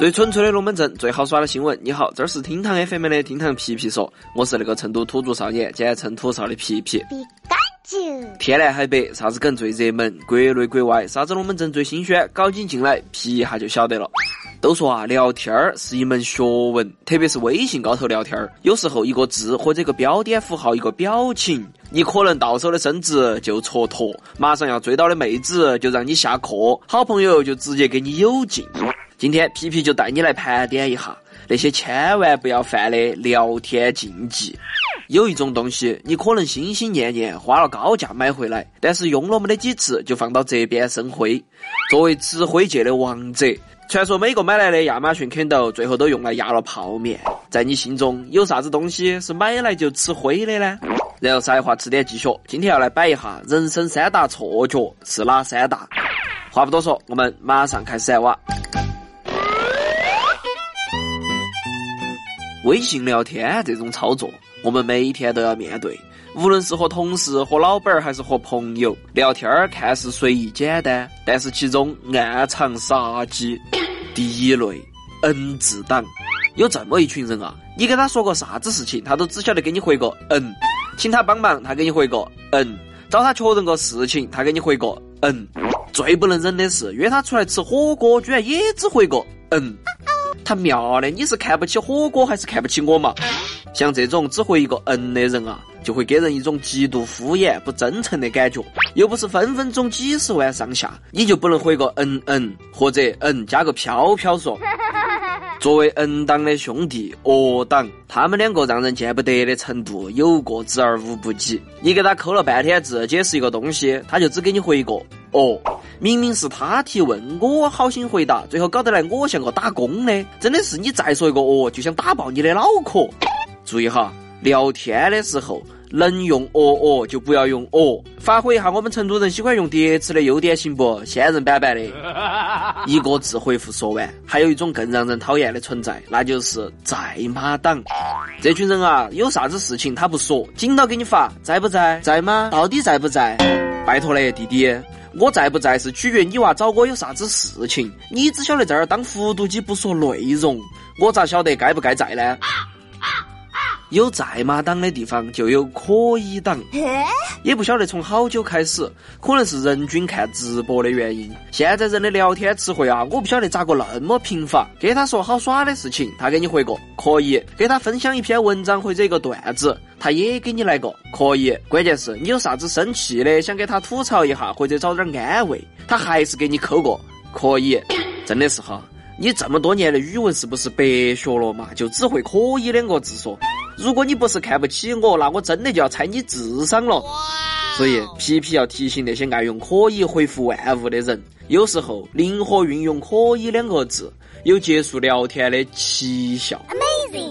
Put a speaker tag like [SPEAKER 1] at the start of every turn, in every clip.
[SPEAKER 1] 最纯粹的龙门阵，最好耍的新闻。你好，这儿是厅堂 FM 的厅堂皮皮说，我是那个成都土著少年，简称土少的皮皮。天南海北，啥子梗最热门？国内国外，啥子龙门阵最新鲜？搞紧进来，皮一下就晓得了。都说啊，聊天儿是一门学问，特别是微信高头聊天儿，有时候一个字或者一个标点符号，一个表情，你可能到手的升值就蹉跎，马上要追到的妹子就让你下课，好朋友就直接给你有劲。今天皮皮就带你来盘点一下那些千万不要犯的聊天禁忌。有一种东西，你可能心心念念花了高价买回来，但是用了没得几次就放到这边生灰。作为指挥界的王者，传说每个买来的亚马逊肯豆最后都用来压了泡面。在你心中有啥子东西是买来就吃灰的呢？然后啥话吃点继续，今天要来摆一下人生三大错觉是哪三大？话不多说，我们马上开始哇！微信聊天这种操作，我们每天都要面对。无论是和同事、和老板儿，还是和朋友聊天儿，看似随意简单，但是其中暗藏杀机。第一类，N 字党，有这么一群人啊，你跟他说个啥子事情，他都只晓得给你回个 N；请他帮忙，他给你回个 N；找他确认个事情，他给你回个 N。最不能忍的是约他出来吃火锅，居然也只回个 N。他喵的，你是看不起火锅还是看不起我嘛？像这种只会一个嗯的人啊，就会给人一种极度敷衍、不真诚的感觉。又不是分分钟几十万上下，你就不能回个嗯嗯，或者嗯加个飘飘说。作为嗯党的兄弟，哦党，他们两个让人见不得的程度有过之而无不及。你给他抠了半天字解释一个东西，他就只给你回一个哦。明明是他提问，我好心回答，最后搞得来我像个打工的，真的是你再说一个哦，就想打爆你的脑壳。注意哈，聊天的时候。能用哦哦就不要用哦，发挥一下我们成都人喜欢用叠词的优点行不？仙人板板的，一个字回复说完。还有一种更让人讨厌的存在，那就是在吗党。这群人啊，有啥子事情他不说，紧到给你发，在不在？在吗？到底在不在？拜托嘞，弟弟，我在不在是取决你娃找我有啥子事情，你只晓得在这儿当复读机不说内容，我咋晓得该不该在呢？有在吗党的地方就有可以党，也不晓得从好久开始，可能是人均看直播的原因。现在人的聊天词汇啊，我不晓得咋个那么贫乏。给他说好耍的事情，他给你回个可以；给他分享一篇文章或者一个段子，他也给你来个可以。关键是你有啥子生气的，想给他吐槽一下或者找点安慰，他还是给你扣个可以。真的是哈，你这么多年的语文是不是白学了嘛？就只会可以两个字说。如果你不是看不起我，那我真的就要猜你智商了。所以皮皮要提醒那些爱用可以回复万物的人，有时候灵活运用可以两个字，有结束聊天的奇效。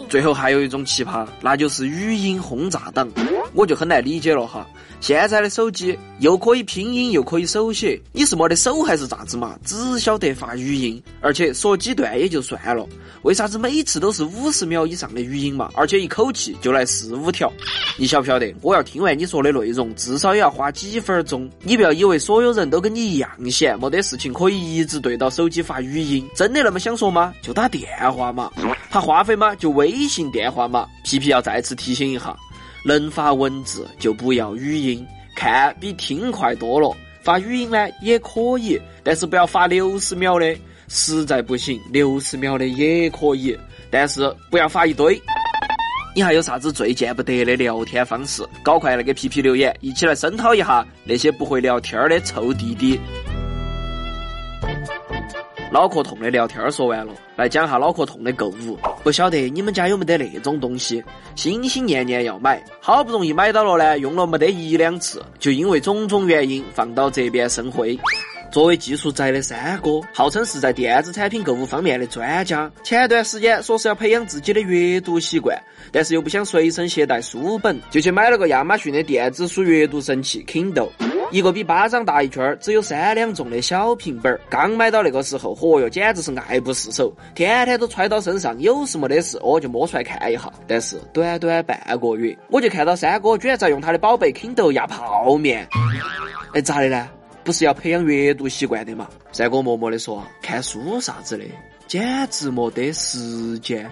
[SPEAKER 1] 最后还有一种奇葩，那就是语音轰炸党，我就很难理解了哈。现在的手机又可以拼音又可以手写，你是没得手还是咋子嘛？只晓得发语音，而且说几段也就算了，为啥子每次都是五十秒以上的语音嘛？而且一口气就来四五条，你晓不晓得？我要听完你说的内容，至少也要花几分钟。你不要以为所有人都跟你一样闲，没得事情可以一直对到手机发语音，真的那么想说吗？就打电话嘛，怕话费吗？就微信电话嘛。皮皮要再次提醒一下。能发文字就不要语音，看比听快多了。发语音呢也可以，但是不要发六十秒的，实在不行六十秒的也可以，但是不要发一堆。你还有啥子最见不得的聊天方式？搞快来给皮皮留言，一起来声讨一下那些不会聊天的臭弟弟。脑壳痛的聊天说完了，来讲下脑壳痛的购物。不晓得你们家有没得那种东西，心心念念要买，好不容易买到了呢，用了没得一两次，就因为种种原因放到这边生灰。作为技术宅的三哥，号称是在电子产品购物方面的专家。前段时间说是要培养自己的阅读习惯，但是又不想随身携带书本，就去买了个亚马逊的电子书阅读神器 Kindle。一个比巴掌大一圈，只有三两重的小平板儿，刚买到那个时候，嚯哟，简直是爱不释手，天天都揣到身上，有事没得事，我就摸出来看一下。但是短短半个月，我就看到三哥居然在用他的宝贝 Kindle 压泡面，哎，咋的呢？不是要培养阅读习惯的嘛？三哥默默的说：“看书啥子的，简直没得时间。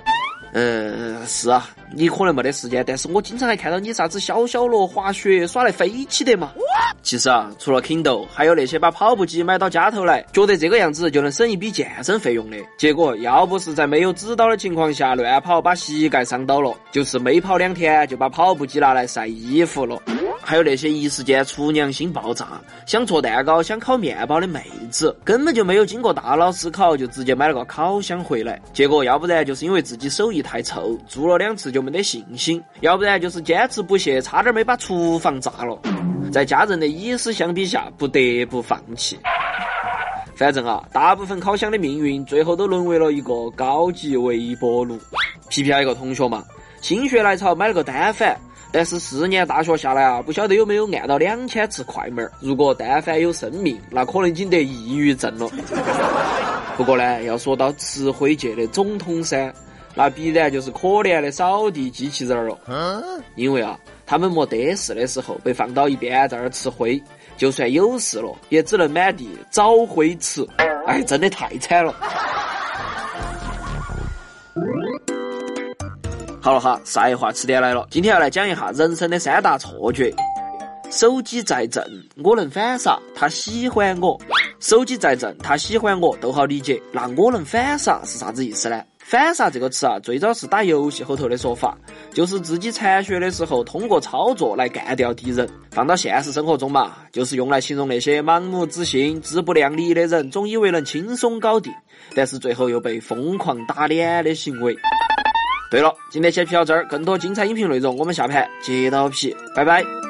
[SPEAKER 1] 嗯，是啊，你可能没得时间，但是我经常还看到你啥子消消乐、滑雪、耍得飞起的嘛。其实啊，除了 Kindle，还有那些把跑步机买到家头来，觉得这个样子就能省一笔健身费用的。结果要不是在没有指导的情况下乱跑，把膝盖伤到了，就是没跑两天就把跑步机拿来晒衣服了。还有那些一时间厨娘心爆炸，想做蛋糕、想烤面包的妹子，根本就没有经过大脑思考，就直接买了个烤箱回来。结果要不然就是因为自己手艺太臭，做了两次就没得信心；要不然就是坚持不懈，差点没把厨房炸了。在家人的以死相逼下，不得不放弃。反正啊，大部分烤箱的命运最后都沦为了一个高级微波炉。皮皮还有一个同学嘛，心血来潮买了个单反。但是四年大学下来啊，不晓得有没有按到两千次快门。如果但凡有生命，那可能已经得抑郁症了。不过呢，要说到吃灰界的总统山，那必然就是可怜的扫地机器人了。因为啊，他们没得事的时候被放到一边在那儿吃灰，就算有事了，也只能满地找灰吃。哎，真的太惨了。好了哈，晒话词典来了。今天要来讲一下人生的三大错觉。手机在正，我能反杀，他喜欢我。手机在正，他喜欢我，都好理解。那我能反杀是啥子意思呢？反杀这个词啊，最早是打游戏后头的说法，就是自己残血的时候，通过操作来干掉敌人。放到现实生活中嘛，就是用来形容那些盲目自信、自不量力的人，总以为能轻松搞定，但是最后又被疯狂打脸的行为。对了，今天先皮到这儿，更多精彩音频内容，我们下盘接到皮，拜拜。